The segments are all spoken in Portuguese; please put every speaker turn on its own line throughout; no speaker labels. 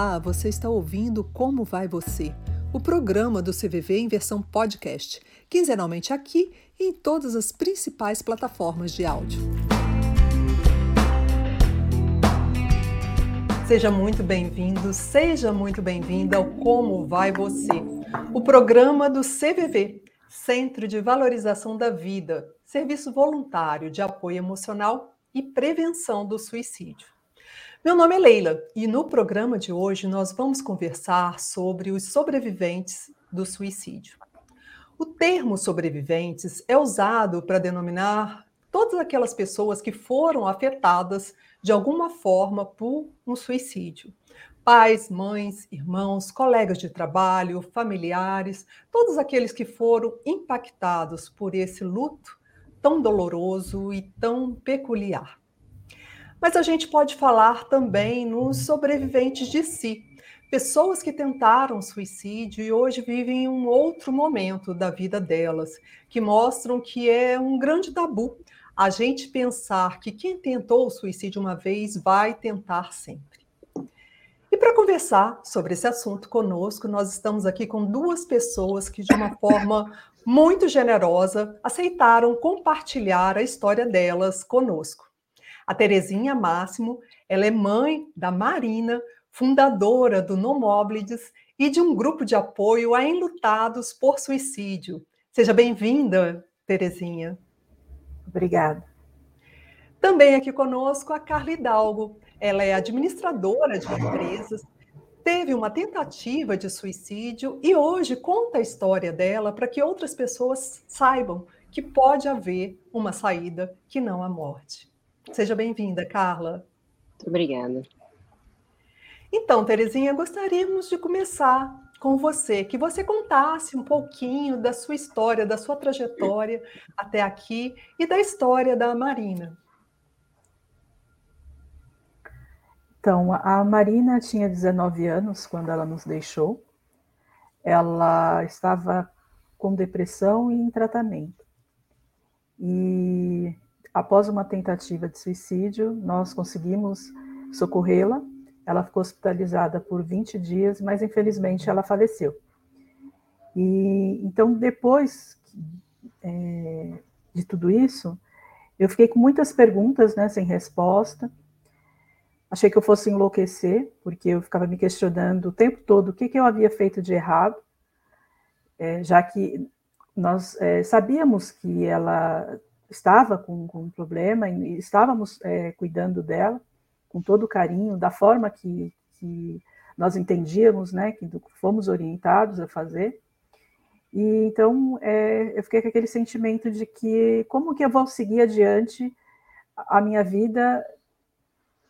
Olá, você está ouvindo Como Vai Você? O programa do CVV em versão podcast, quinzenalmente aqui e em todas as principais plataformas de áudio. Seja muito bem-vindo, seja muito bem-vinda ao Como Vai Você, o programa do CVV, Centro de Valorização da Vida, serviço voluntário de apoio emocional e prevenção do suicídio. Meu nome é Leila e no programa de hoje nós vamos conversar sobre os sobreviventes do suicídio. O termo sobreviventes é usado para denominar todas aquelas pessoas que foram afetadas de alguma forma por um suicídio. Pais, mães, irmãos, colegas de trabalho, familiares, todos aqueles que foram impactados por esse luto tão doloroso e tão peculiar. Mas a gente pode falar também nos sobreviventes de si, pessoas que tentaram suicídio e hoje vivem um outro momento da vida delas, que mostram que é um grande tabu a gente pensar que quem tentou o suicídio uma vez vai tentar sempre. E para conversar sobre esse assunto conosco, nós estamos aqui com duas pessoas que, de uma forma muito generosa, aceitaram compartilhar a história delas conosco. A Terezinha Máximo, ela é mãe da Marina, fundadora do Nomoblides e de um grupo de apoio a enlutados por suicídio. Seja bem-vinda, Terezinha.
Obrigada.
Também aqui conosco a Carla Hidalgo. Ela é administradora de empresas, teve uma tentativa de suicídio e hoje conta a história dela para que outras pessoas saibam que pode haver uma saída que não a morte. Seja bem-vinda, Carla.
Muito obrigada.
Então, Terezinha, gostaríamos de começar com você, que você contasse um pouquinho da sua história, da sua trajetória até aqui e da história da Marina.
Então, a Marina tinha 19 anos quando ela nos deixou. Ela estava com depressão e em tratamento. E após uma tentativa de suicídio, nós conseguimos socorrê-la. Ela ficou hospitalizada por 20 dias, mas infelizmente ela faleceu. E então, depois é, de tudo isso, eu fiquei com muitas perguntas, né, sem resposta. Achei que eu fosse enlouquecer, porque eu ficava me questionando o tempo todo o que, que eu havia feito de errado, é, já que nós é, sabíamos que ela estava com, com um problema e estávamos é, cuidando dela com todo o carinho, da forma que, que nós entendíamos, né, que fomos orientados a fazer. E então é, eu fiquei com aquele sentimento de que como que eu vou seguir adiante a minha vida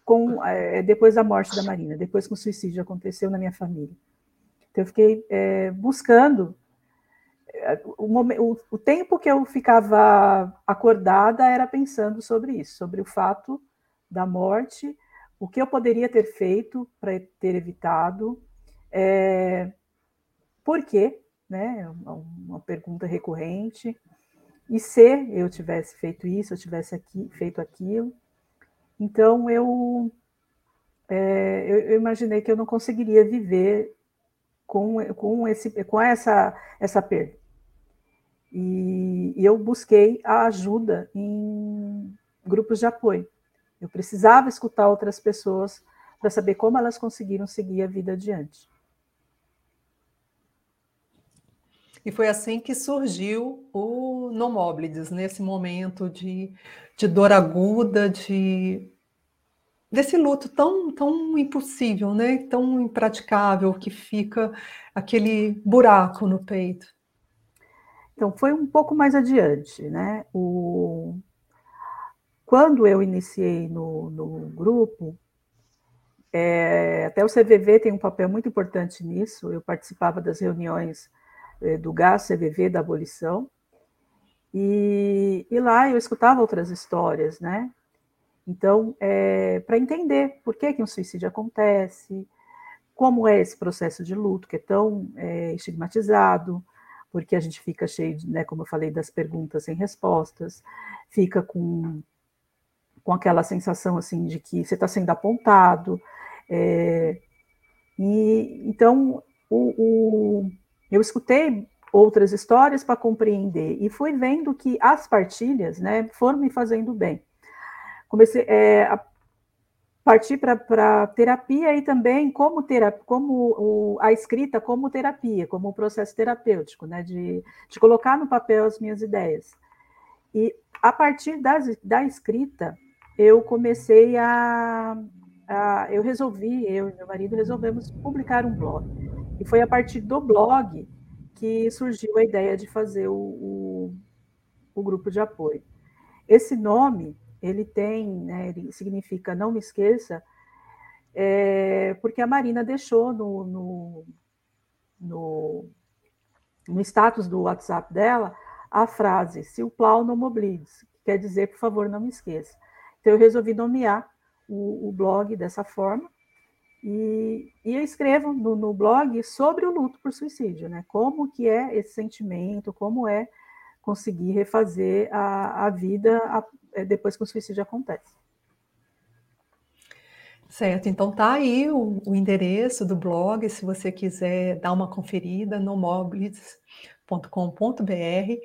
com é, depois da morte da Marina, depois que o suicídio aconteceu na minha família. Então eu fiquei é, buscando o, o, o, tempo que eu ficava acordada era pensando sobre isso, sobre o fato da morte, o que eu poderia ter feito para ter evitado, é, por quê, né? Uma, uma, pergunta recorrente. E se eu tivesse feito isso, eu tivesse aqui, feito aquilo. Então eu, é, eu, eu imaginei que eu não conseguiria viver com, com, esse, com essa, essa perda. E, eu busquei a ajuda em grupos de apoio. Eu precisava escutar outras pessoas para saber como elas conseguiram seguir a vida adiante.
E foi assim que surgiu o Nomoblides, nesse momento de, de dor aguda, de desse luto tão, tão impossível, né? tão impraticável, que fica aquele buraco no peito.
Então, foi um pouco mais adiante, né? O... Quando eu iniciei no, no grupo, é, até o CVV tem um papel muito importante nisso, eu participava das reuniões é, do GAS CVV da abolição, e, e, lá eu escutava outras histórias, né? Então, é, para entender por que, que um suicídio acontece, como é esse processo de luto que é tão é, estigmatizado, porque a gente fica cheio, de, né, como eu falei, das perguntas sem respostas, fica com, com aquela sensação assim de que você está sendo apontado, é, E então o, o, eu escutei outras histórias para compreender e fui vendo que as partilhas, né, foram me fazendo bem. Comecei é, partir para terapia e também como, terapia, como o, a escrita como terapia, como processo terapêutico, né, de, de colocar no papel as minhas ideias. E a partir das, da escrita, eu comecei a, a, Eu resolvi, eu e meu marido resolvemos publicar um blog. E foi a partir do blog que surgiu a ideia de fazer o, o, o grupo de apoio. Esse nome, ele tem, né, ele significa não me esqueça, é, porque a Marina deixou no, no, no, no status do WhatsApp dela a frase se o plau não moblides, quer dizer, por favor, não me esqueça. Então, eu resolvi nomear o, o blog dessa forma, e, e escrevo no, no, blog sobre o luto por suicídio, né? Como que é esse sentimento, como é conseguir refazer a, a vida a, é, depois que o suicídio acontece.
Certo, então tá aí o, o, endereço do blog, se você quiser dar uma conferida, nomobles.com.br.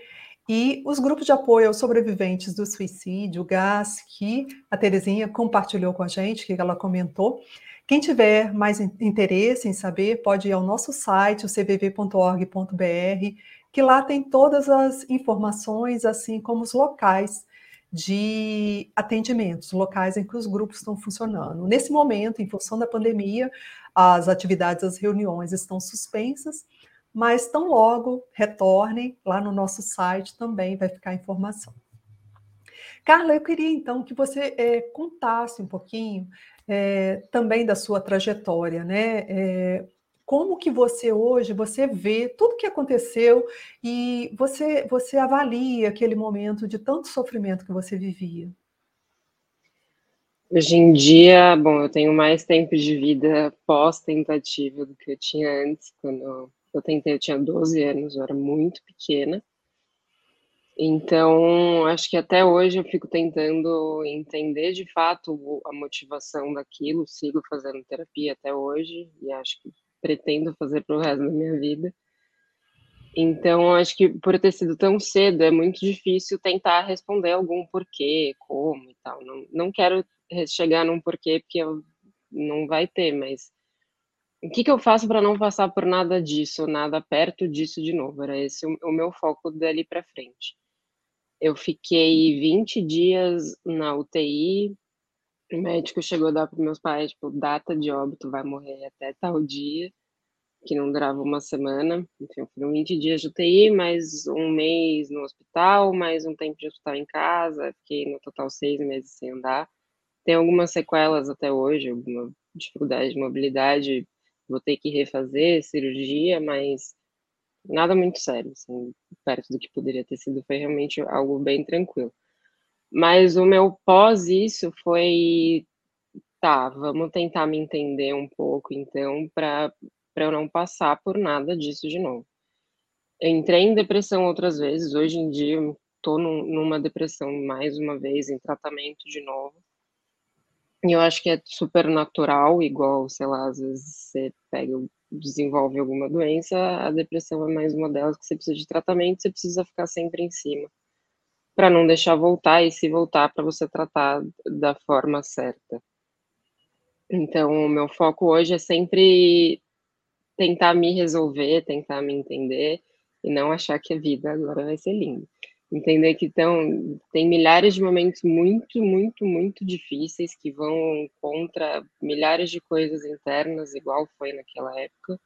E os grupos de apoio aos sobreviventes do suicídio, o GAS, que a Terezinha compartilhou com a gente, que ela comentou. Quem tiver mais interesse em saber, pode ir ao nosso site, o cvv.org.br, que lá tem todas as informações, assim como os locais de atendimentos, locais em que os grupos estão funcionando. Nesse momento, em função da pandemia, as atividades, as reuniões estão suspensas, mas tão logo retornem lá no nosso site também vai ficar a informação. Carla, eu queria então que você é, contasse um pouquinho é, também da sua trajetória, né? É, como que você hoje você vê tudo que aconteceu e você você avalia aquele momento de tanto sofrimento que você vivia?
Hoje em dia, bom, eu tenho mais tempo de vida pós-tentativa do que eu tinha antes, quando eu tentei, eu tinha 12 anos, eu era muito pequena. Então, acho que até hoje eu fico tentando entender de fato a motivação daquilo, sigo fazendo terapia até hoje e acho que pretendo fazer para o resto da minha vida. Então, acho que por ter sido tão cedo, é muito difícil tentar responder algum porquê, como e tal. Não, não quero chegar num porquê, porque eu, não vai ter, mas o que, que eu faço para não passar por nada disso, nada perto disso de novo? Era esse o, o meu foco dali para frente. Eu fiquei 20 dias na UTI, o médico chegou a dar para meus pais, tipo, data de óbito, vai morrer até tal dia, que não durava uma semana. Enfim, foram 20 dias de UTI, mais um mês no hospital, mais um tempo de hospital em casa, fiquei no total seis meses sem andar. Tem algumas sequelas até hoje, alguma dificuldade de mobilidade, vou ter que refazer cirurgia, mas nada muito sério, assim, perto do que poderia ter sido, foi realmente algo bem tranquilo. Mas o meu pós isso foi, tá, vamos tentar me entender um pouco, então, para eu não passar por nada disso de novo. Eu entrei em depressão outras vezes, hoje em dia estou numa depressão mais uma vez, em tratamento de novo. E eu acho que é super natural, igual, sei lá, às vezes você pega, desenvolve alguma doença, a depressão é mais uma delas que você precisa de tratamento, você precisa ficar sempre em cima para não deixar voltar e se voltar para você tratar da forma certa. Então, o meu foco hoje é sempre tentar me resolver, tentar me entender e não achar que a vida agora vai ser linda. Entender que então, tem milhares de momentos muito, muito, muito difíceis que vão contra milhares de coisas internas, igual foi naquela época.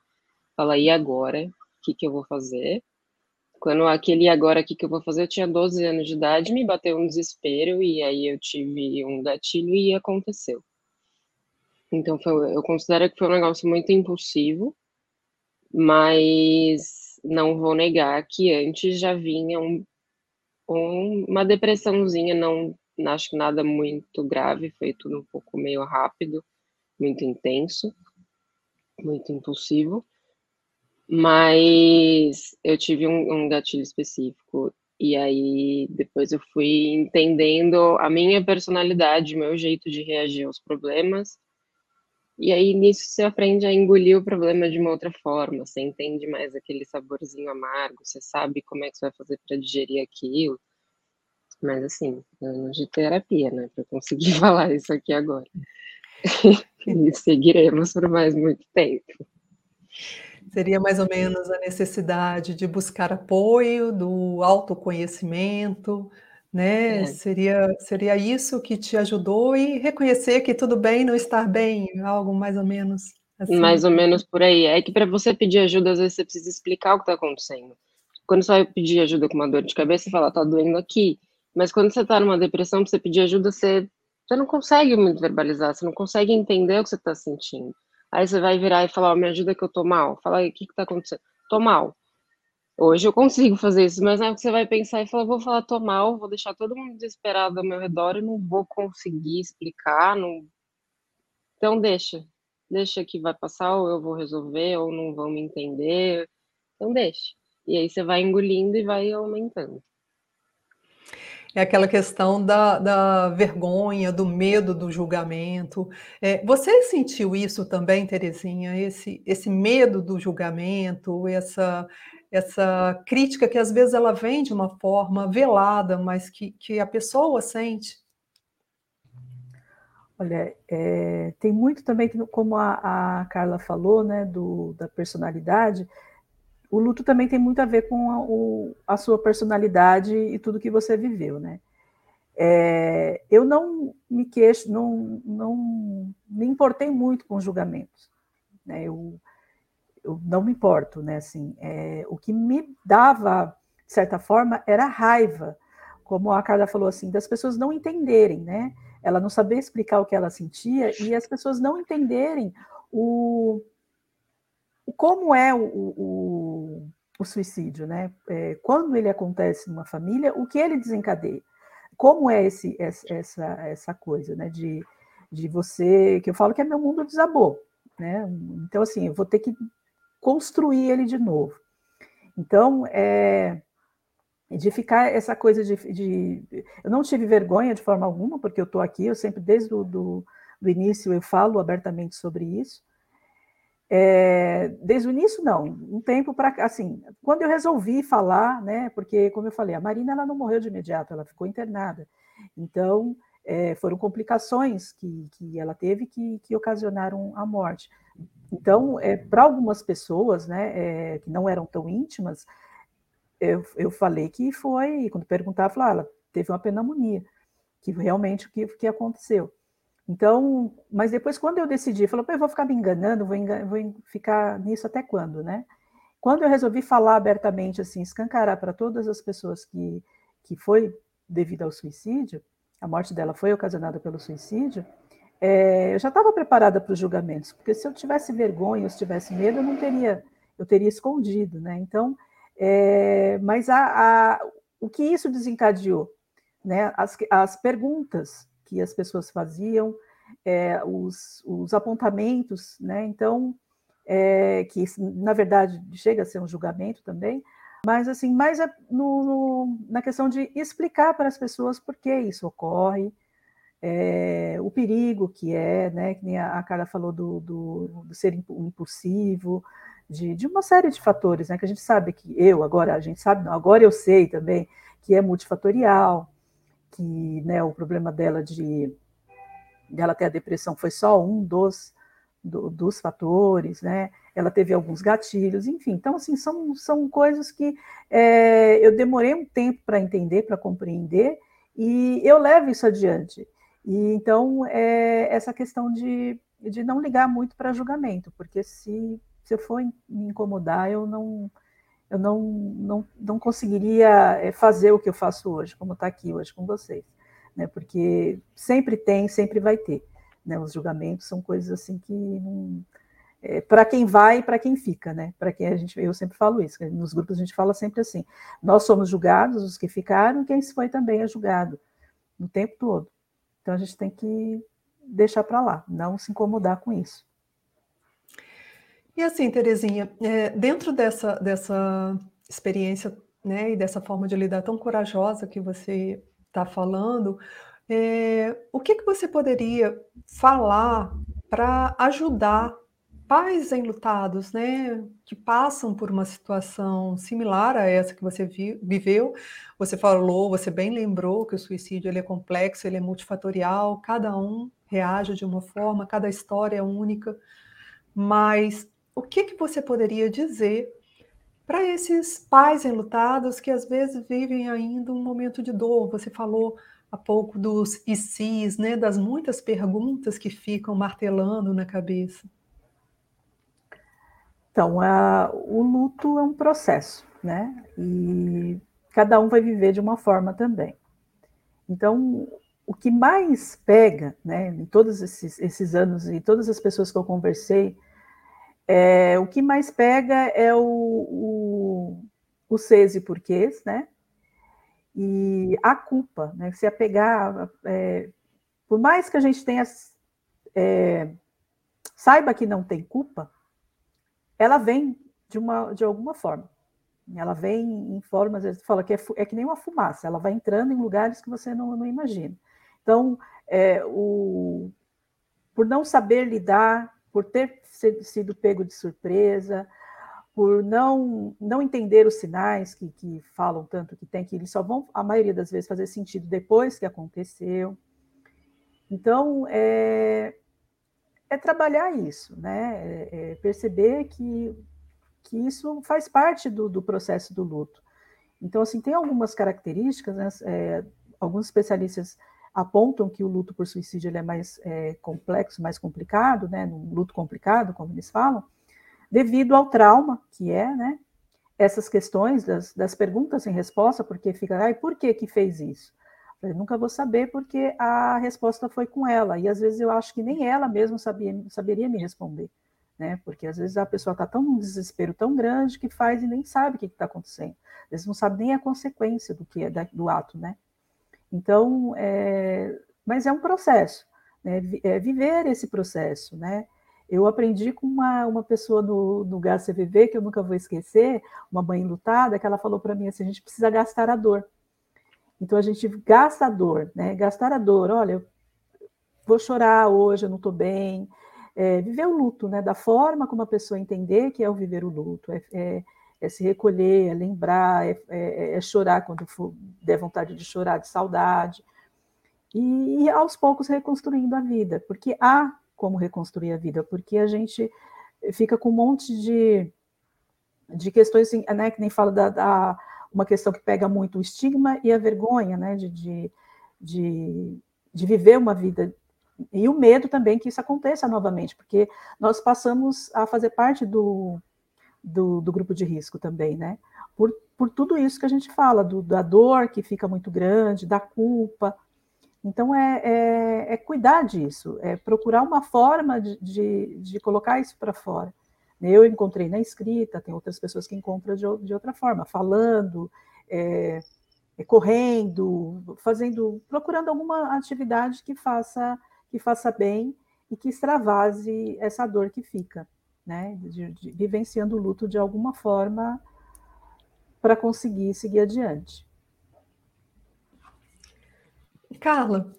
Fala, e agora? O que, que eu vou fazer? Quando aquele agora aqui que eu vou fazer, eu tinha 12 anos de idade, me bateu um desespero e aí eu tive um gatilho e aconteceu. Então foi, eu considero que foi um negócio muito impulsivo, mas não vou negar que antes já vinha um, um, uma depressãozinha, não acho que nada muito grave, foi tudo um pouco meio rápido, muito intenso, muito impulsivo. Mas eu tive um, um gatilho específico e aí depois eu fui entendendo a minha personalidade, meu jeito de reagir aos problemas E aí nisso você aprende a engolir o problema de uma outra forma, você entende mais aquele saborzinho amargo, você sabe como é que você vai fazer para digerir aquilo. Mas assim, anos de terapia, né, para conseguir falar isso aqui agora. e seguiremos por mais muito tempo.
Seria mais ou menos a necessidade de buscar apoio, do autoconhecimento, né? É. Seria, seria isso que te ajudou e reconhecer que tudo bem não estar bem, algo mais ou menos
assim. Mais ou menos por aí. É que para você pedir ajuda, às vezes você precisa explicar o que está acontecendo. Quando você vai pedir ajuda com uma dor de cabeça, você fala, tá doendo aqui. Mas quando você está numa depressão, para você pedir ajuda, você, você não consegue muito verbalizar, você não consegue entender o que você está sentindo. Aí você vai virar e falar, oh, me ajuda que eu tô mal. Fala aí, o que que tá acontecendo? Tô mal. Hoje eu consigo fazer isso, mas é que você vai pensar e falar, vou falar, tô mal, vou deixar todo mundo desesperado ao meu redor e não vou conseguir explicar, não... Então deixa. Deixa que vai passar, ou eu vou resolver, ou não vão me entender. Então deixa. E aí você vai engolindo e vai aumentando
é aquela questão da, da vergonha, do medo do julgamento. É, você sentiu isso também, Terezinha? Esse, esse medo do julgamento, essa, essa crítica que às vezes ela vem de uma forma velada, mas que, que a pessoa sente?
Olha, é, tem muito também, como a, a Carla falou, né, do, da personalidade, o luto também tem muito a ver com a, o, a sua personalidade e tudo que você viveu, né? É, eu não me queixo, não, não me importei muito com julgamentos, né? Eu, eu não me importo, né? Assim, é, o que me dava, de certa forma, era raiva, como a Carla falou assim, das pessoas não entenderem, né? Ela não saber explicar o que ela sentia e as pessoas não entenderem o como é o, o, o suicídio, né? É, quando ele acontece numa família, o que ele desencadeia? Como é esse, essa, essa coisa, né? De, de você, que eu falo que é meu mundo desabou, né? Então, assim, eu vou ter que construir ele de novo. Então, é, de ficar essa coisa de, de, Eu não tive vergonha de forma alguma, porque eu estou aqui, eu sempre, desde o do, do início, eu falo abertamente sobre isso. É, desde o início, não. Um tempo para assim, quando eu resolvi falar, né? Porque, como eu falei, a Marina ela não morreu de imediato, ela ficou internada. Então, é, foram complicações que, que ela teve que, que ocasionaram a morte. Então, é, para algumas pessoas, né, é, que não eram tão íntimas, eu, eu falei que foi, quando perguntava, falava, ah, ela teve uma pneumonia, que realmente o que, que aconteceu. Então, mas depois, quando eu decidi, falei, eu vou ficar me enganando, vou, vou ficar nisso até quando, né? Quando eu resolvi falar abertamente, assim, escancarar para todas as pessoas que, que foi devido ao suicídio, a morte dela foi ocasionada pelo suicídio, é, eu já estava preparada para os julgamentos, porque se eu tivesse vergonha, se tivesse medo, eu não teria, eu teria escondido, né? Então, é, mas a, a, o que isso desencadeou, né? As, as perguntas que as pessoas faziam, é, os, os, apontamentos, né? Então, é, que na verdade chega a ser um julgamento também, mas assim, mais no, no, na questão de explicar para as pessoas por que isso ocorre, é, o perigo que é, né? Que nem a, a Carla falou do, do, do ser impulsivo, de, de, uma série de fatores, né? Que a gente sabe que eu agora a gente sabe, não, agora eu sei também que é multifatorial, que né, o problema dela de dela ter a depressão foi só um dos, do, dos fatores, né? Ela teve alguns gatilhos, enfim. Então, assim, são, são coisas que é, eu demorei um tempo para entender, para compreender, e eu levo isso adiante. E então, é, essa questão de, de não ligar muito para julgamento, porque se, se eu for me incomodar, eu não eu não, não, não conseguiria eh, fazer o que eu faço hoje, como está aqui hoje com vocês, né? Porque sempre tem, sempre vai ter, né? Os julgamentos são coisas assim que é, para quem vai e para quem fica, né? Para quem a gente, eu sempre falo isso, nos grupos a gente fala sempre assim: nós somos julgados, os que ficaram, quem se foi também é julgado, o tempo todo. Então a gente tem que deixar para lá, não se incomodar com isso.
E assim, Terezinha, é, dentro dessa, dessa experiência né, e dessa forma de lidar tão corajosa que você está falando, é, o que, que você poderia falar para ajudar pais enlutados, né, que passam por uma situação similar a essa que você vi, viveu. Você falou, você bem lembrou que o suicídio ele é complexo, ele é multifatorial, cada um reage de uma forma, cada história é única. Mas o que que você poderia dizer para esses pais enlutados que às vezes vivem ainda um momento de dor? Você falou há pouco dos ICs, né, das muitas perguntas que ficam martelando na cabeça.
Então, a, o luto é um processo, né? E cada um vai viver de uma forma também. Então, o que mais pega, né, em todos esses, esses anos e todas as pessoas que eu conversei, é, o que mais pega é o, o, o seis e porquês, né? E a culpa, né? Se apegar, é, por mais que a gente tenha, é, saiba que não tem culpa, ela vem de, uma, de alguma forma. Ela vem em formas, às vezes fala que é, é, que nem uma fumaça, ela vai entrando em lugares que você não, não imagina. Então, é, o, por não saber lidar, por ter sido pego de surpresa, por não, não entender os sinais que, que falam tanto que tem, que eles só vão, a maioria das vezes, fazer sentido depois que aconteceu. Então, é, é trabalhar isso, né? É, é perceber que, que isso faz parte do, do, processo do luto. Então, assim, tem algumas características, né? É, alguns especialistas apontam que o luto por suicídio é mais é, complexo, mais complicado, né? Um luto complicado, como eles falam, devido ao trauma que é, né? Essas questões das, das perguntas sem resposta, porque fica, ai, por que que fez isso? Eu nunca vou saber porque a resposta foi com ela. E às vezes eu acho que nem ela mesma sabia, saberia me responder. Né? Porque às vezes a pessoa está tão num desespero tão grande que faz e nem sabe o que está acontecendo. Às vezes não sabe nem a consequência do que é do ato, né? Então, é, mas é um processo, né? É viver esse processo, né? Eu aprendi com uma, uma pessoa no, no GACVV, que eu nunca vou esquecer, uma mãe lutada, que ela falou para mim assim: a gente precisa gastar a dor. Então a gente gasta a dor, né? Gastar a dor, olha, vou chorar hoje, eu não estou bem. É, viver o luto, né? Da forma como a pessoa entender que é o viver o luto, é, é, é se recolher, é lembrar, é, é, é chorar quando for, der vontade de chorar, de saudade. E, e aos poucos reconstruindo a vida, porque há como reconstruir a vida, porque a gente fica com um monte de, de questões, assim, né, que nem fala da, da uma questão que pega muito o estigma e a vergonha, né, de, de, de, de viver uma vida e o medo também que isso aconteça novamente, porque nós passamos a fazer parte do, do, do, grupo de risco também, né? Por, por tudo isso que a gente fala, do, da dor que fica muito grande, da culpa. Então, é, é, é cuidar disso, é procurar uma forma de, de, de colocar isso para fora. Eu encontrei na escrita, tem outras pessoas que encontram de, de outra forma, falando, é, é, correndo, fazendo, procurando alguma atividade que faça que faça bem e que extravase essa dor que fica, né? De, de, vivenciando o luto de alguma forma para conseguir seguir adiante.
Carla,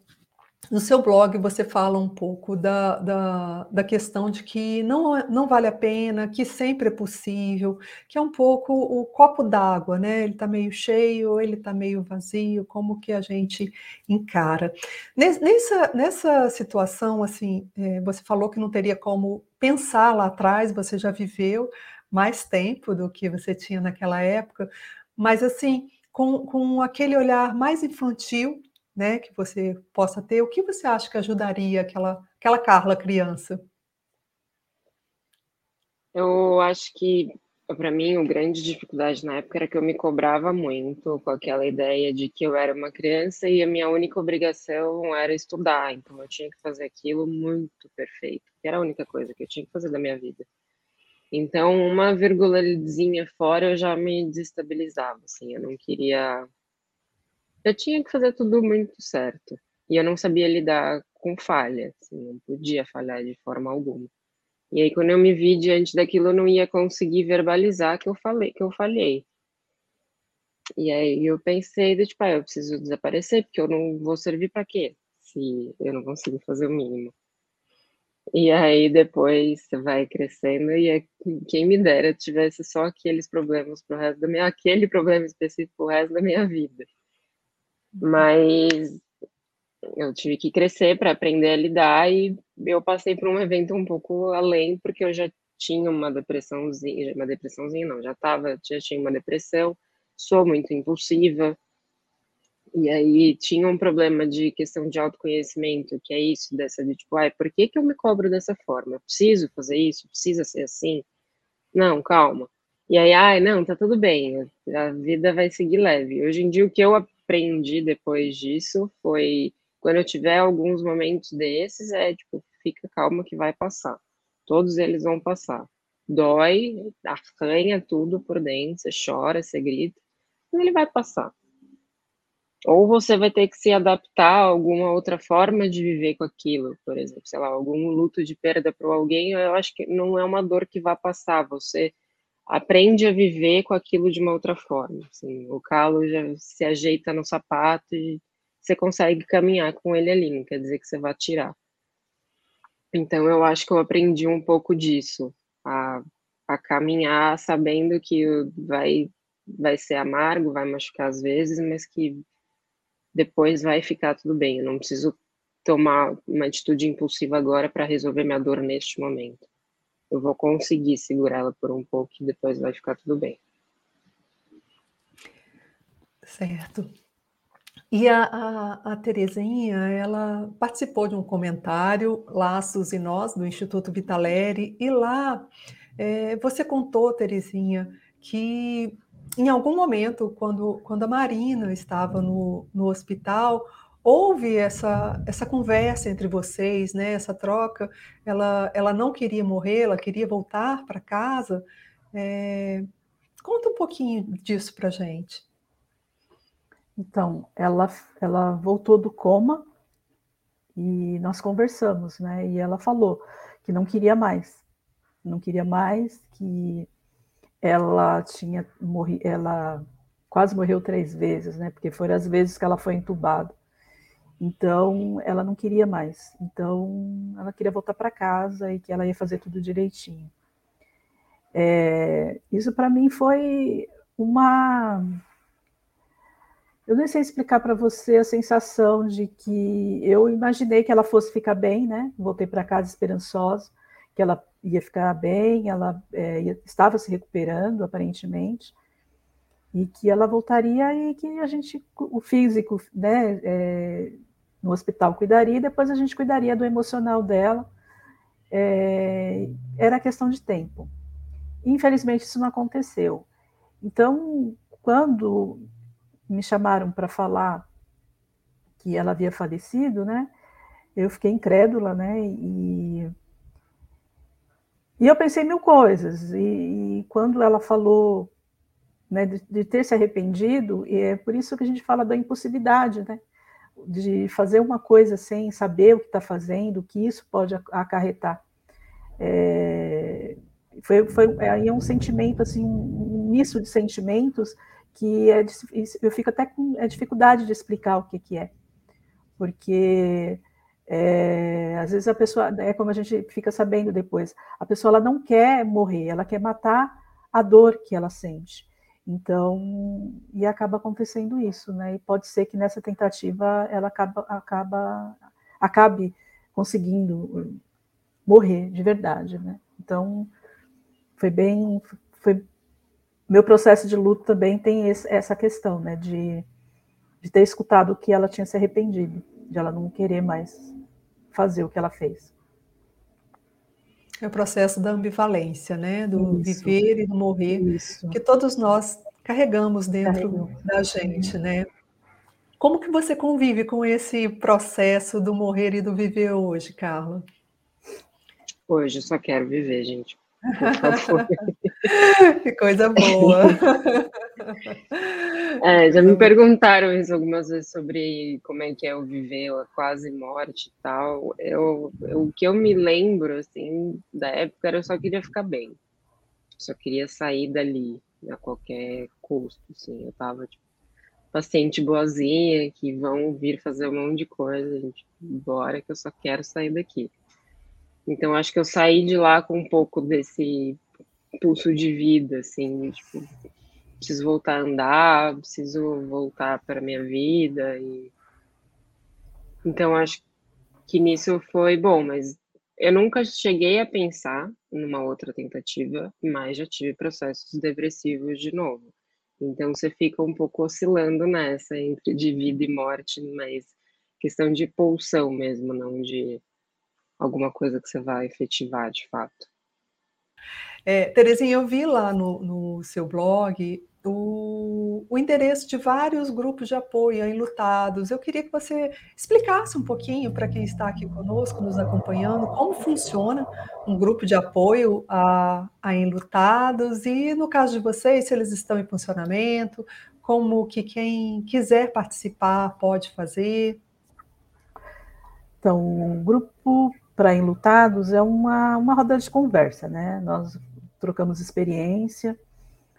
no seu blog, você fala um pouco da, da, da, questão de que não, não vale a pena, que sempre é possível, que é um pouco o copo d'água, né? Ele está meio cheio, ele está meio vazio, como que a gente encara. Nessa, nessa situação, assim, é, você falou que não teria como pensar lá atrás, você já viveu mais tempo do que você tinha naquela época, mas assim, com, com aquele olhar mais infantil né, que você possa ter, o que você acha que ajudaria aquela, aquela Carla criança?
Eu acho que, para mim, a grande dificuldade na época era que eu me cobrava muito com aquela ideia de que eu era uma criança e a minha única obrigação era estudar, então eu tinha que fazer aquilo muito perfeito, que era a única coisa que eu tinha que fazer da minha vida. Então, uma vírgulazinha fora eu já me desestabilizava, assim, eu não queria eu tinha que fazer tudo muito certo. E eu não sabia lidar com falha, assim, não podia falhar de forma alguma. E aí, quando eu me vi diante daquilo, eu não ia conseguir verbalizar que eu falei, que eu falhei. E aí eu pensei, de, tipo, ah, eu preciso desaparecer, porque eu não vou servir para quê? Se eu não consigo fazer o mínimo. E aí depois vai crescendo e é, quem me dera tivesse só aqueles problemas pro resto da minha, aquele problema específico pro resto da minha vida. Mas eu tive que crescer para aprender a lidar e eu passei por um evento um pouco além porque eu já tinha uma depressãozinha, uma depressãozinha não, já tava, já tinha uma depressão, sou muito impulsiva, e aí tinha um problema de questão de autoconhecimento, que é isso, dessa de tipo, ai, por que, que eu me cobro dessa forma? Eu preciso fazer isso? Precisa ser assim? Não, calma. E aí, ai, não, tá tudo bem, a vida vai seguir leve. Hoje em dia, o que eu aprendi depois disso foi, quando eu tiver alguns momentos desses, é tipo, fica calma que vai passar. Todos eles vão passar. Dói, arranha tudo por dentro, você chora, você grita, mas ele vai passar ou você vai ter que se adaptar a alguma outra forma de viver com aquilo, por exemplo, sei lá, algum luto de perda para alguém, eu acho que não é uma dor que vai passar, você aprende a viver com aquilo de uma outra forma. Assim, o calo já se ajeita no sapato e você consegue caminhar com ele ali, não quer dizer que você vai tirar. Então eu acho que eu aprendi um pouco disso, a, a caminhar sabendo que vai vai ser amargo, vai machucar às vezes, mas que depois vai ficar tudo bem. Eu não preciso tomar uma atitude impulsiva agora para resolver minha dor neste momento. Eu vou conseguir segurá-la por um pouco e depois vai ficar tudo bem.
Certo. E a, a, a Terezinha, ela participou de um comentário, Laços e Nós, do Instituto Vitaleri, e lá é, você contou, Terezinha, que em algum momento, quando, quando a Marina estava no, no hospital, houve essa, essa conversa entre vocês, né? essa troca. Ela, ela não queria morrer, ela queria voltar para casa. É... Conta um pouquinho disso para gente.
Então, ela, ela voltou do coma e nós conversamos, né? E ela falou que não queria mais, não queria mais, que ela tinha morri, ela quase morreu três vezes, né? Porque foram as vezes que ela foi entubada. Então, ela não queria mais. Então, ela queria voltar para casa e que ela ia fazer tudo direitinho. É, isso para mim foi uma. Eu nem sei explicar para você a sensação de que eu imaginei que ela fosse ficar bem, né? Voltei para casa esperançosa, que ela ia ficar bem, ela é, estava se recuperando aparentemente, e que ela voltaria e que a gente, o físico, né, é, no hospital cuidaria, e depois a gente cuidaria do emocional dela. É, era questão de tempo. Infelizmente isso não aconteceu. Então, quando me chamaram para falar que ela havia falecido, né, eu fiquei incrédula, né, e e eu pensei mil coisas, e, e quando ela falou né, de, de, ter se arrependido, e é por isso que a gente fala da impulsividade, né, de fazer uma coisa sem saber o que está fazendo, o que isso pode acarretar. É, foi, foi aí é um sentimento, assim, um misto de sentimentos que é, eu fico até com é dificuldade de explicar o que, que é, porque é, às vezes a pessoa, é como a gente fica sabendo depois, a pessoa ela não quer morrer, ela quer matar a dor que ela sente. Então, e acaba acontecendo isso, né? E pode ser que nessa tentativa ela acaba, acaba acabe conseguindo morrer de verdade, né? Então, foi bem, foi meu processo de luto também tem esse, essa questão, né? De, de ter escutado que ela tinha se arrependido, de ela não querer mais fazer o que ela fez.
É o processo da ambivalência, né? Do Isso. viver e do morrer,
Isso.
que todos nós carregamos dentro Carregamos. da gente, né? Como que você convive com esse processo do morrer e do viver hoje, Carla?
Hoje eu só quero viver, gente.
que coisa boa.
É, já me perguntaram isso algumas vezes sobre como é que é o viver a quase morte e tal. Eu, eu, o que eu me lembro, assim, da época era eu só queria ficar bem. Só queria sair dali a qualquer custo, assim. Eu tava, tipo, paciente boazinha que vão vir fazer um monte de coisa, gente, bora que eu só quero sair daqui. Então, acho que eu saí de lá com um pouco desse pulso de vida, assim, tipo, preciso voltar a andar, preciso voltar para minha vida e então acho que nisso foi bom, mas eu nunca cheguei a pensar numa outra tentativa, mas já tive processos depressivos de novo. Então você fica um pouco oscilando nessa entre de vida e morte, mas questão de pulsão mesmo, não de alguma coisa que você vai efetivar de fato.
É, Terezinha, eu vi lá no, no seu blog o, o, endereço de vários grupos de apoio a enlutados. Eu queria que você explicasse um pouquinho para quem está aqui conosco, nos acompanhando, como funciona um grupo de apoio a, a enlutados e, no caso de vocês, se eles estão em funcionamento, como que quem quiser participar pode fazer.
Então, o grupo para enlutados é uma, uma roda de conversa, né? Nós trocamos experiência,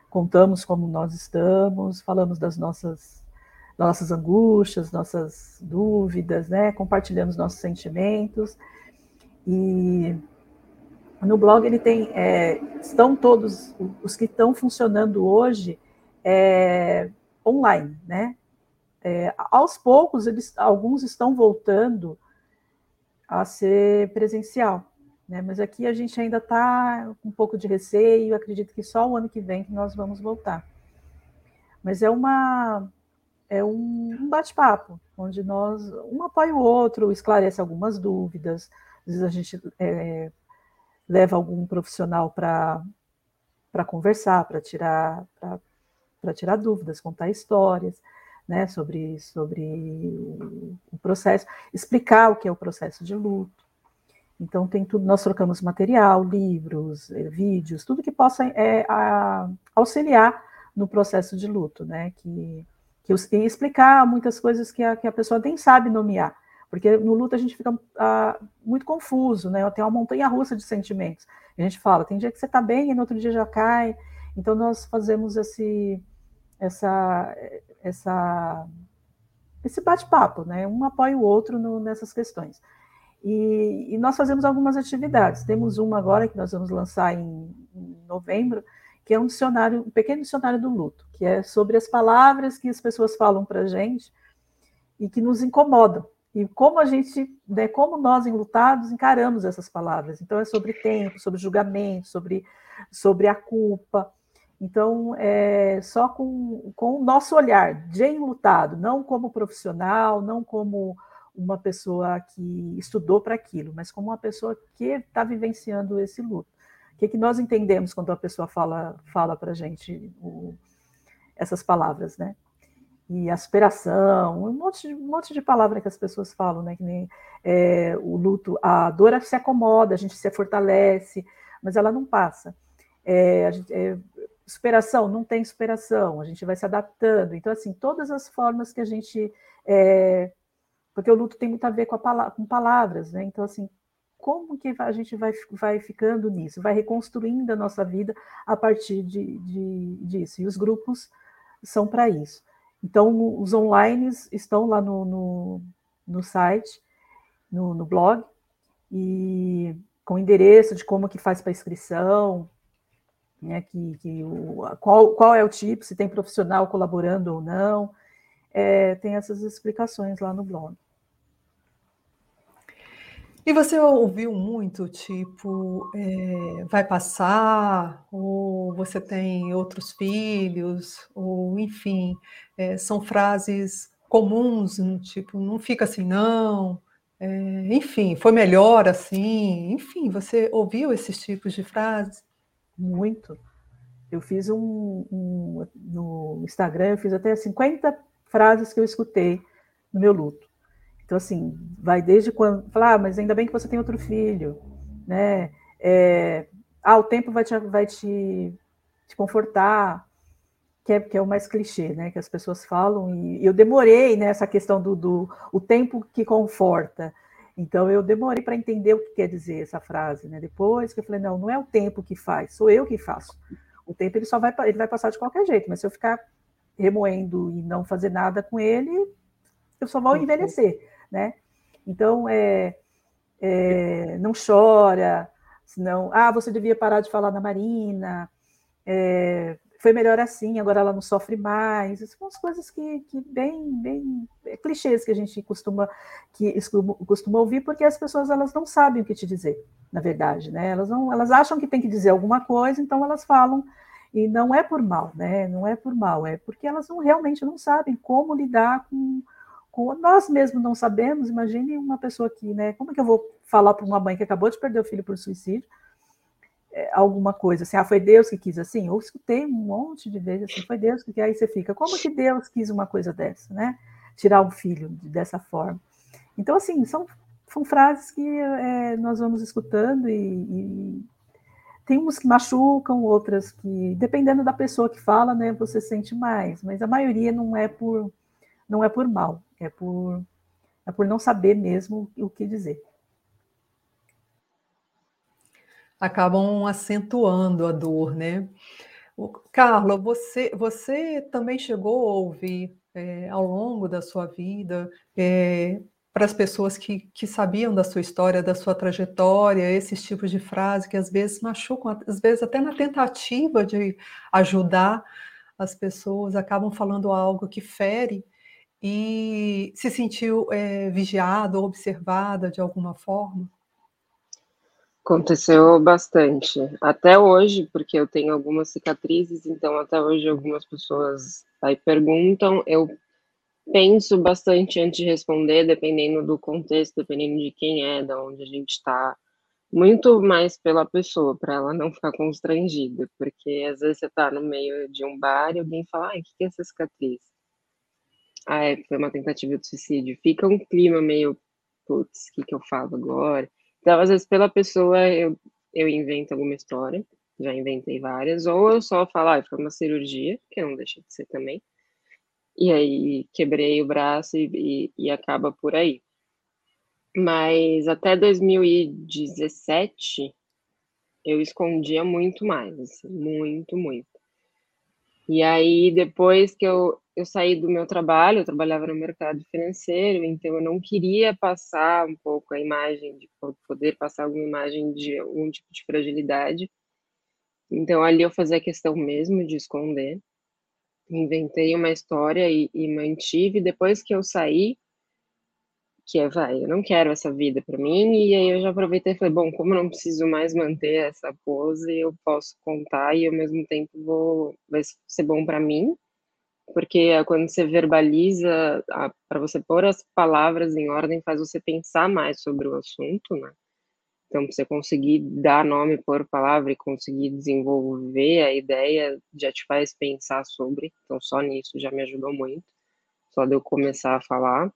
contamos como nós estamos, falamos das nossas, nossas angústias, nossas dúvidas, né? Compartilhamos nossos sentimentos. E no blog ele tem, é, estão todos os que estão funcionando hoje é, online, né? É, aos poucos eles, alguns estão voltando a ser presencial. Né? Mas aqui a gente ainda está com um pouco de receio, acredito que só o ano que vem que nós vamos voltar. Mas é uma é um bate-papo, onde nós um apoia o outro, esclarece algumas dúvidas, às vezes a gente é, leva algum profissional para conversar, para tirar para tirar dúvidas, contar histórias né, sobre, sobre o, processo, explicar o que é o processo de luto. Então, tem tudo, nós trocamos material, livros, eh, vídeos, tudo que possa é, a, auxiliar no processo de luto, né? Que, que e explicar muitas coisas que a, que a pessoa nem sabe nomear. Porque no luto a gente fica ah, muito confuso, né? Tem uma montanha russa de sentimentos. A gente fala, tem dia que você está bem e no outro dia já cai. Então, nós fazemos esse, essa, essa, esse bate-papo, né? Um apoia o outro no, nessas questões. E, e, nós fazemos algumas atividades. Temos uma agora que nós vamos lançar em, em novembro, que é um dicionário, um pequeno dicionário do luto, que é sobre as palavras que as pessoas falam para a gente e que nos incomodam. E como a gente, né, como nós enlutados encaramos essas palavras. Então é sobre tempo, sobre julgamento, sobre, sobre a culpa. Então, é só com, com o nosso olhar de enlutado, não como profissional, não como uma pessoa que estudou para aquilo, mas como uma pessoa que está vivenciando esse luto. O que, que nós entendemos quando a pessoa fala, fala para a gente o, essas palavras, né? E aspiração, um monte, de, um monte de palavra que as pessoas falam, né? Que nem é, o luto, a dor se acomoda, a gente se fortalece, mas ela não passa. É, gente, é, superação, não tem superação, a gente vai se adaptando. Então, assim, todas as formas que a gente. É, porque o luto tem muito a ver com, a, com palavras, né? Então, assim, como que a gente vai, vai ficando nisso? Vai reconstruindo a nossa vida a partir de, de disso. E os grupos são para isso. Então, os online estão lá no, no, no site, no, no blog, e com endereço de como que faz para inscrição, né, que, que o, qual, qual é o tipo, se tem profissional colaborando ou não, é, tem essas explicações lá no blog.
E você ouviu muito, tipo, é, vai passar, ou você tem outros filhos, ou enfim, é, são frases comuns, tipo, não fica assim, não, é, enfim, foi melhor assim, enfim, você ouviu esses tipos de frases?
Muito. Eu fiz um, um, no Instagram, eu fiz até 50 frases que eu escutei no meu luto. Então, assim, vai desde quando. Falar, ah, mas ainda bem que você tem outro filho, né? É, ah, o tempo vai te, vai te, te confortar, que é, que é o mais clichê, né? Que as pessoas falam, e eu demorei nessa né, questão do, do o tempo que conforta. Então eu demorei para entender o que quer dizer essa frase, né? Depois que eu falei, não, não é o tempo que faz, sou eu que faço. O tempo ele só vai ele vai passar de qualquer jeito, mas se eu ficar remoendo e não fazer nada com ele, eu só vou envelhecer, né? Então é é, não chora, senão, ah, você devia parar de falar na Marina, é, foi melhor assim, agora ela não sofre mais. São as coisas que, que bem, bem é, clichês que a gente costuma, que costuma ouvir, porque as pessoas elas não sabem o que te dizer, na verdade, né? Elas, não, elas acham que tem que dizer alguma coisa, então elas falam, e não é por mal, né? Não é por mal, é porque elas não, realmente não sabem como lidar com, com. Nós mesmos não sabemos, imagine uma pessoa aqui, né? Como é que eu vou falar para uma mãe que acabou de perder o filho por suicídio? É, alguma coisa assim, ah, foi Deus que quis assim, eu escutei um monte de vezes assim, foi Deus que quis, aí você fica, como que Deus quis uma coisa dessa, né? Tirar um filho dessa forma. Então, assim, são, são frases que é, nós vamos escutando e, e, tem uns que machucam, outras que, dependendo da pessoa que fala, né, você sente mais, mas a maioria não é por não é por mal, é por é por não saber mesmo o que dizer
acabam acentuando a dor, né? Carla, você, você também chegou a ouvir é, ao longo da sua vida, é, para as pessoas que, que sabiam da sua história, da sua trajetória, esses tipos de frase que às vezes machucam, às vezes até na tentativa de ajudar as pessoas, acabam falando algo que fere e se sentiu é, vigiada ou observada de alguma forma?
Aconteceu bastante. Até hoje, porque eu tenho algumas cicatrizes, então até hoje algumas pessoas aí perguntam, eu penso bastante antes de responder, dependendo do contexto, dependendo de quem é, de onde a gente está. Muito mais pela pessoa, para ela não ficar constrangida, porque às vezes você está no meio de um bar e alguém fala, ai, o que é essa cicatriz? Ah, é, foi uma tentativa de suicídio. Fica um clima meio, putz, o que, que eu falo agora? Então, às vezes, pela pessoa, eu, eu invento alguma história, já inventei várias, ou eu só falo, ah, foi uma cirurgia, que não deixa de ser também, e aí quebrei o braço e, e, e acaba por aí. Mas até 2017, eu escondia muito mais, assim, muito, muito. E aí, depois que eu, eu saí do meu trabalho, eu trabalhava no mercado financeiro, então eu não queria passar um pouco a imagem, de poder passar alguma imagem de algum tipo de fragilidade. Então ali eu fazia questão mesmo de esconder. Inventei uma história e, e mantive. Depois que eu saí, que é, vai, eu não quero essa vida para mim, e aí eu já aproveitei e falei, bom, como eu não preciso mais manter essa pose, eu posso contar e ao mesmo tempo vou, vai ser bom para mim, porque quando você verbaliza, para você pôr as palavras em ordem, faz você pensar mais sobre o assunto, né? Então, você conseguir dar nome por palavra e conseguir desenvolver a ideia já te faz pensar sobre. Então, só nisso já me ajudou muito, só de eu começar a falar.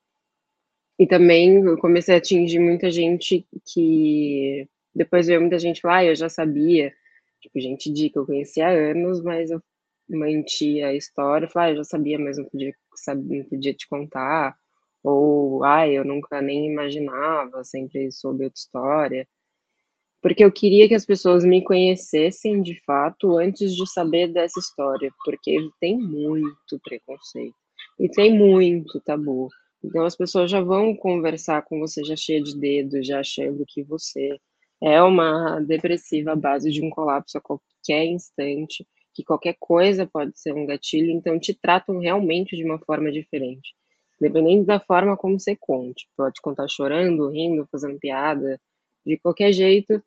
E também eu comecei a atingir muita gente que depois veio muita gente falar, ah, eu já sabia, tipo, gente de que eu conhecia há anos, mas eu mantia a história, falar, ah, eu já sabia, mas não podia, não podia te contar, ou, ah, eu nunca nem imaginava, sempre soube outra história, porque eu queria que as pessoas me conhecessem de fato antes de saber dessa história, porque tem muito preconceito e tem muito tabu. Então as pessoas já vão conversar com você já cheia de dedo, já achando que você é uma depressiva à base de um colapso a qualquer instante, que qualquer coisa pode ser um gatilho, então te tratam realmente de uma forma diferente. Dependendo da forma como você conte. Pode contar chorando, rindo, fazendo piada, de qualquer jeito.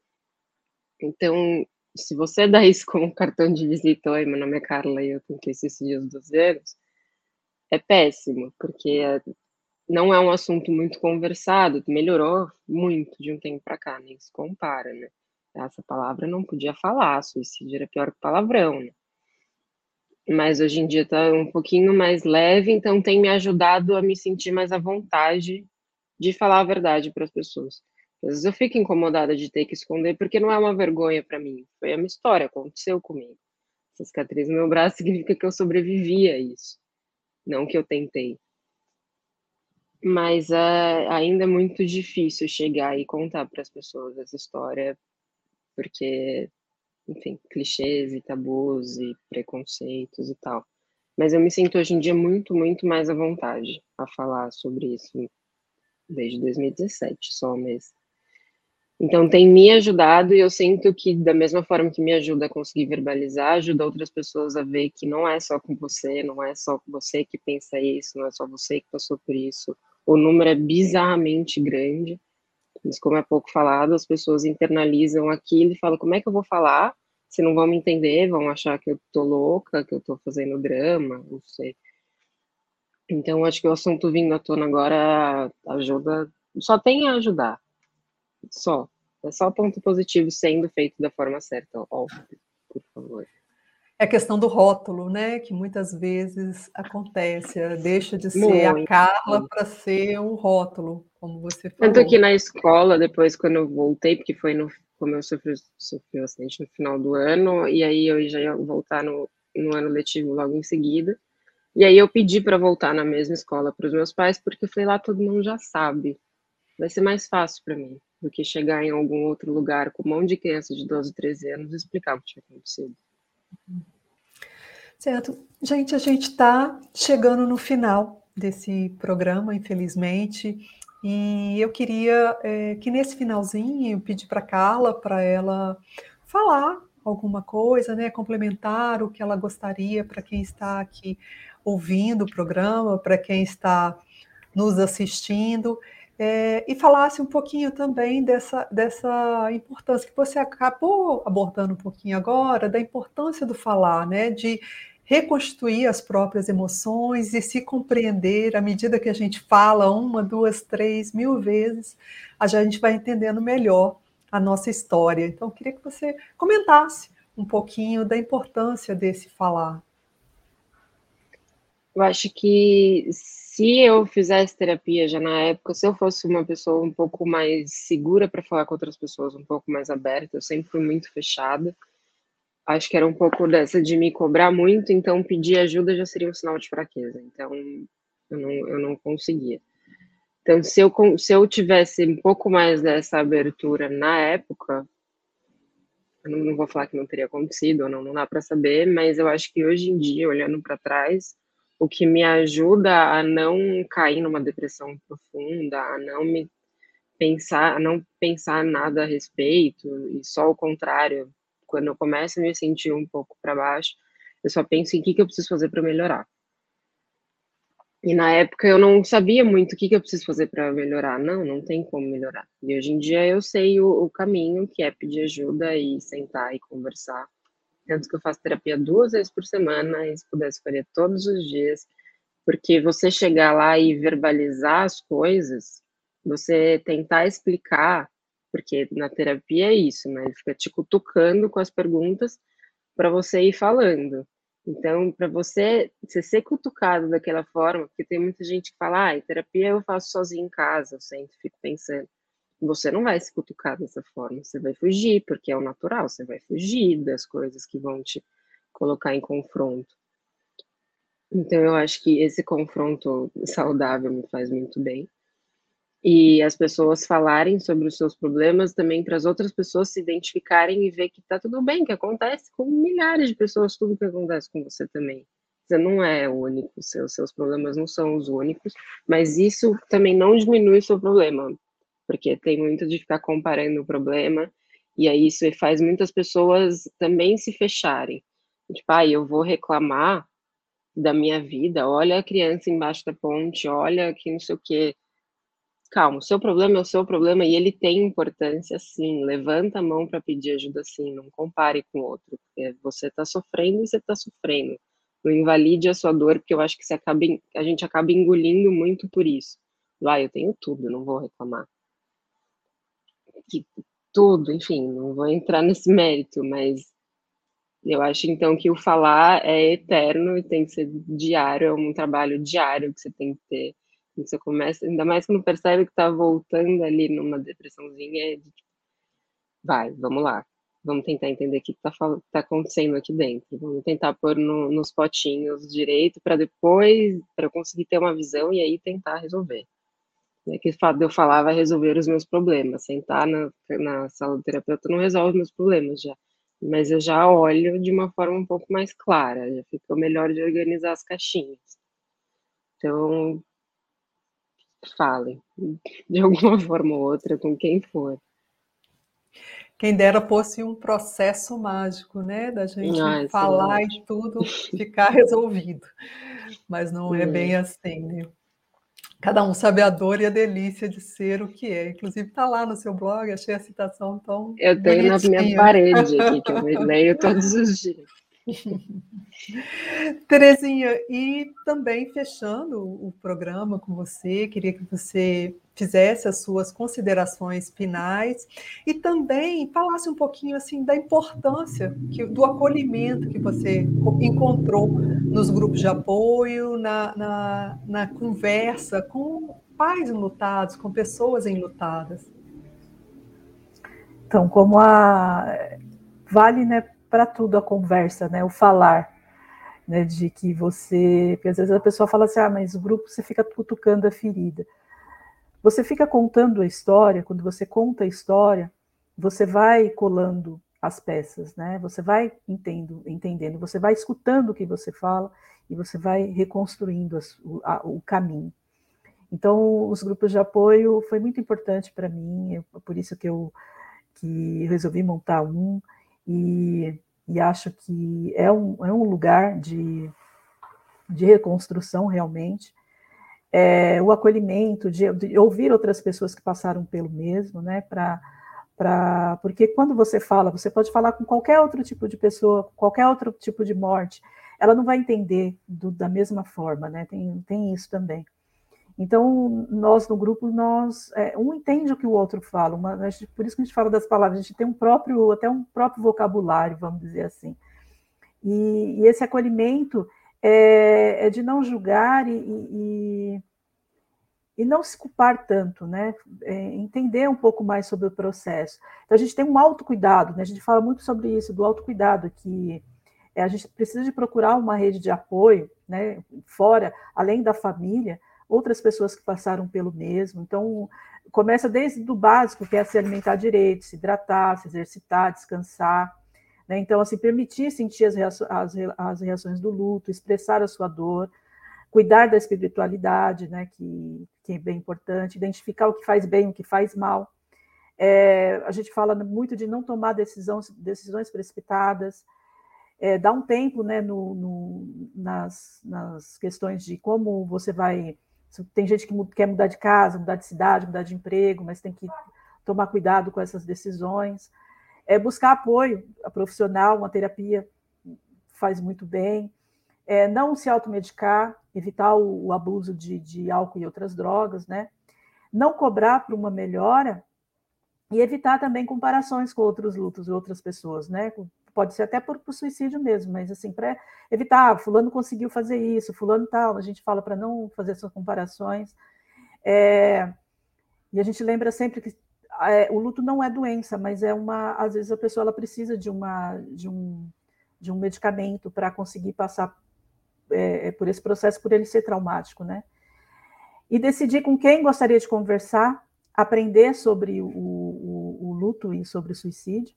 Então, se você dá isso como cartão de visita, oi, meu nome é Carla e eu tenho que esses dias dos anos, é péssimo, porque não é um assunto muito conversado, melhorou muito de um tempo para cá, nem se compara, né? Essa palavra não podia falar, suicídio era pior que palavrão, né? Mas hoje em dia está um pouquinho mais leve, então tem me ajudado a me sentir mais à vontade de falar a verdade para as pessoas. Às vezes eu fico incomodada de ter que esconder, porque não é uma vergonha para mim. Foi a minha história, aconteceu comigo. Essa cicatriz no meu braço significa que eu sobrevivi a isso, não que eu tentei mas é ainda é muito difícil chegar e contar para as pessoas essa história, porque, enfim, clichês e tabus e preconceitos e tal. Mas eu me sinto hoje em dia muito, muito mais à vontade a falar sobre isso desde 2017 só mesmo. Então, tem me ajudado e eu sinto que, da mesma forma que me ajuda a conseguir verbalizar, ajuda outras pessoas a ver que não é só com você, não é só você que pensa isso, não é só você que passou por isso. O número é bizarramente grande, mas, como é pouco falado, as pessoas internalizam aquilo e falam: como é que eu vou falar? Se não vão me entender, vão achar que eu tô louca, que eu tô fazendo drama, não sei. Então, acho que o assunto vindo à tona agora ajuda, só tem a ajudar só. É só ponto positivo sendo feito da forma certa, óbvio, por favor.
É a questão do rótulo, né? Que muitas vezes acontece, deixa de ser Muito. a Carla para ser um rótulo, como você falou.
Tanto que na escola, depois, quando eu voltei, porque foi no, como eu sofri, sofri um acidente no final do ano, e aí eu já ia voltar no, no ano letivo logo em seguida. E aí eu pedi para voltar na mesma escola para os meus pais, porque eu falei, lá todo mundo já sabe. Vai ser mais fácil para mim do que chegar em algum outro lugar com um monte de criança de 12, 13 anos e explicar o que tinha acontecido.
Certo. Gente, a gente está chegando no final desse programa, infelizmente, e eu queria é, que nesse finalzinho eu pedi para Carla para ela falar alguma coisa, né, complementar o que ela gostaria para quem está aqui ouvindo o programa, para quem está nos assistindo é, e falasse um pouquinho também dessa, dessa importância que você acabou abordando um pouquinho agora, da importância do falar, né? De reconstruir as próprias emoções e se compreender à medida que a gente fala uma, duas, três, mil vezes, a gente vai entendendo melhor a nossa história. Então, queria que você comentasse um pouquinho da importância desse falar.
Eu acho que se eu fizesse terapia já na época, se eu fosse uma pessoa um pouco mais segura para falar com outras pessoas, um pouco mais aberta, eu sempre fui muito fechada. Acho que era um pouco dessa de me cobrar muito, então pedir ajuda já seria um sinal de fraqueza. Então eu não, eu não conseguia. Então, se eu, se eu tivesse um pouco mais dessa abertura na época, eu não, não vou falar que não teria acontecido, não, não dá para saber, mas eu acho que hoje em dia, olhando para trás, o que me ajuda a não cair numa depressão profunda, a não me pensar, a não pensar nada a respeito, e só o contrário, quando eu começo a me sentir um pouco para baixo, eu só penso em o que, que eu preciso fazer para melhorar. E na época eu não sabia muito o que, que eu preciso fazer para melhorar. Não, não tem como melhorar. E hoje em dia eu sei o, o caminho, que é pedir ajuda e sentar e conversar tanto que eu faço terapia duas vezes por semana, e se pudesse fazer todos os dias, porque você chegar lá e verbalizar as coisas, você tentar explicar, porque na terapia é isso, né? Ele fica te cutucando com as perguntas para você ir falando. Então, para você, você ser cutucado daquela forma, porque tem muita gente que fala, ah, terapia eu faço sozinho em casa, eu sempre fico pensando você não vai se cutucar dessa forma, você vai fugir, porque é o natural, você vai fugir das coisas que vão te colocar em confronto. Então, eu acho que esse confronto saudável me faz muito bem. E as pessoas falarem sobre os seus problemas também para as outras pessoas se identificarem e ver que tá tudo bem, que acontece com milhares de pessoas, tudo que acontece com você também. Você não é único, seus, seus problemas não são os únicos, mas isso também não diminui o seu problema porque tem muito de ficar comparando o problema, e aí isso faz muitas pessoas também se fecharem. Tipo, ah, eu vou reclamar da minha vida, olha a criança embaixo da ponte, olha que não sei o quê. Calma, o seu problema é o seu problema e ele tem importância sim. Levanta a mão para pedir ajuda sim, não compare com o outro. Você está sofrendo e você está sofrendo. Não invalide a sua dor, porque eu acho que você acaba, a gente acaba engolindo muito por isso. Vai, ah, eu tenho tudo, não vou reclamar que tudo, enfim, não vou entrar nesse mérito, mas eu acho então que o falar é eterno e tem que ser diário, é um trabalho diário que você tem que ter. Você começa, ainda mais quando percebe que está voltando ali numa depressãozinha, é de, vai, vamos lá, vamos tentar entender o que está tá acontecendo aqui dentro, vamos tentar pôr no, nos potinhos direito para depois, para conseguir ter uma visão e aí tentar resolver. Né, que o fato de eu falar vai resolver os meus problemas. Sentar na, na sala do terapeuta não resolve os meus problemas já. Mas eu já olho de uma forma um pouco mais clara, já ficou melhor de organizar as caixinhas. Então, falem, de alguma forma ou outra, com quem for.
Quem dera fosse um processo mágico, né? Da gente ah, falar e tudo ficar resolvido. Mas não é bem assim, né? Cada um sabe a dor e a delícia de ser o que é. Inclusive, está lá no seu blog, achei a citação tão.
Eu tenho bonitinha. na minha parede aqui, que eu leio todos os dias.
Terezinha, e também fechando o programa com você, queria que você fizesse as suas considerações finais e também falasse um pouquinho assim da importância que, do acolhimento que você encontrou nos grupos de apoio, na, na, na conversa com pais enlutados, com pessoas enlutadas.
Então, como a vale, né, para tudo a conversa, né? O falar, né? De que você, porque às vezes a pessoa fala assim, ah, mas o grupo você fica cutucando a ferida. Você fica contando a história, quando você conta a história, você vai colando as peças, né? Você vai entendo, entendendo, você vai escutando o que você fala e você vai reconstruindo as, o, a, o, caminho. Então, os grupos de apoio foi muito importante para mim, por isso que eu que resolvi montar um e e acho que é um, é um lugar de, de reconstrução realmente. É, o acolhimento, de, de, ouvir outras pessoas que passaram pelo mesmo, né? Pra, pra, porque quando você fala, você pode falar com qualquer outro tipo de pessoa, qualquer outro tipo de morte, ela não vai entender do, da mesma forma, né? Tem, tem isso também. Então, nós no grupo, nós é, um entende o que o outro fala, uma, gente, por isso que a gente fala das palavras, a gente tem um próprio, até um próprio vocabulário, vamos dizer assim. E, e esse acolhimento é, é, de não julgar e, e, e, não se culpar tanto, né? É, entender um pouco mais sobre o processo. Então, a gente tem um autocuidado, né? A gente fala muito sobre isso, do autocuidado, que é, a gente precisa de procurar uma rede de apoio, né? Fora, além da família, outras pessoas que passaram pelo mesmo. Então, começa desde o básico, que é se alimentar direito, se hidratar, se exercitar, descansar. Né? Então, assim, permitir sentir as, reações, as, reações do luto, expressar a sua dor, cuidar da espiritualidade, né, que, que é bem importante, identificar o que faz bem, o que faz mal. É, a gente fala muito de não tomar decisões, decisões precipitadas, é, dar um tempo né, no, no, nas, nas questões de como você vai tem gente que quer mudar de casa, mudar de cidade, mudar de emprego, mas tem que tomar cuidado com essas decisões. É buscar apoio profissional, uma terapia faz muito bem. É não se automedicar, evitar o, o abuso de, de álcool e outras drogas, né? Não cobrar para uma melhora e evitar também comparações com outros lutos e outras pessoas, né? Pode ser até por, por suicídio mesmo, mas assim, para evitar, ah, fulano conseguiu fazer isso, fulano tal, a gente fala para não fazer essas comparações. É, e a gente lembra sempre que é, o luto não é doença, mas é uma, às vezes a pessoa ela precisa de uma de um, de um medicamento para conseguir passar é, é, por esse processo, por ele ser traumático, né? E decidir com quem gostaria de conversar, aprender sobre o, o, o luto e sobre o suicídio,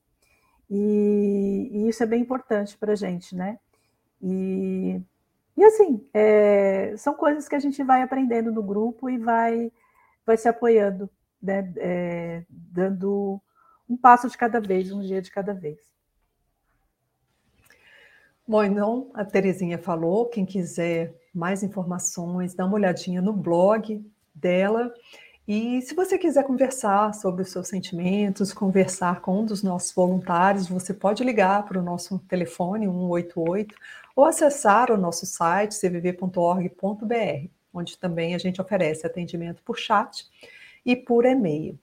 e, e isso é bem importante para a gente, né? E, e assim, é, são coisas que a gente vai aprendendo no grupo e vai, vai se apoiando, né? É, dando um passo de cada vez, um dia de cada vez.
Bom, então a Terezinha falou, quem quiser mais informações, dá uma olhadinha no blog dela. E se você quiser conversar sobre os seus sentimentos, conversar com um dos nossos voluntários, você pode ligar para o nosso telefone 188 ou acessar o nosso site cvv.org.br, onde também a gente oferece atendimento por chat e por e-mail.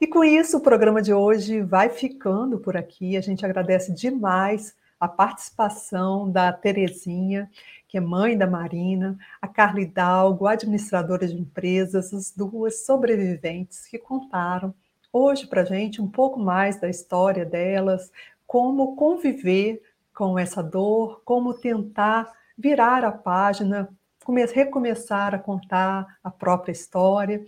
E com isso, o programa de hoje vai ficando por aqui. A gente agradece demais a participação da Terezinha que é mãe da Marina, a Carla Hidalgo, administradora de empresas, as duas sobreviventes que contaram hoje para a gente um pouco mais da história delas, como conviver com essa dor, como tentar virar a página, recomeçar a contar a própria história.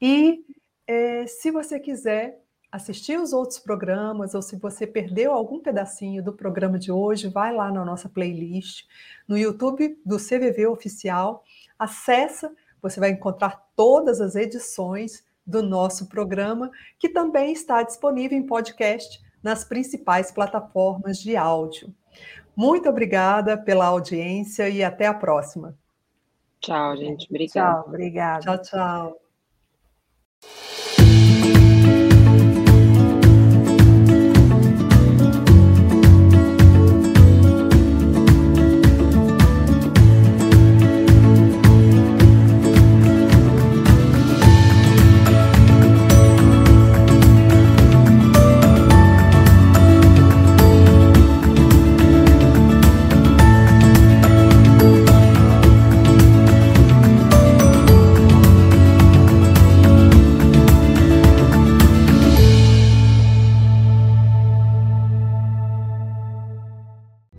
E é, se você quiser assistir os outros programas ou se você perdeu algum pedacinho do programa de hoje, vai lá na nossa playlist no YouTube do CVV Oficial, acessa, você vai encontrar todas as edições do nosso programa, que também está disponível em podcast nas principais plataformas de áudio. Muito obrigada pela audiência e até a próxima.
Tchau, gente. Obrigada.
Tchau, obrigada.
Tchau, tchau.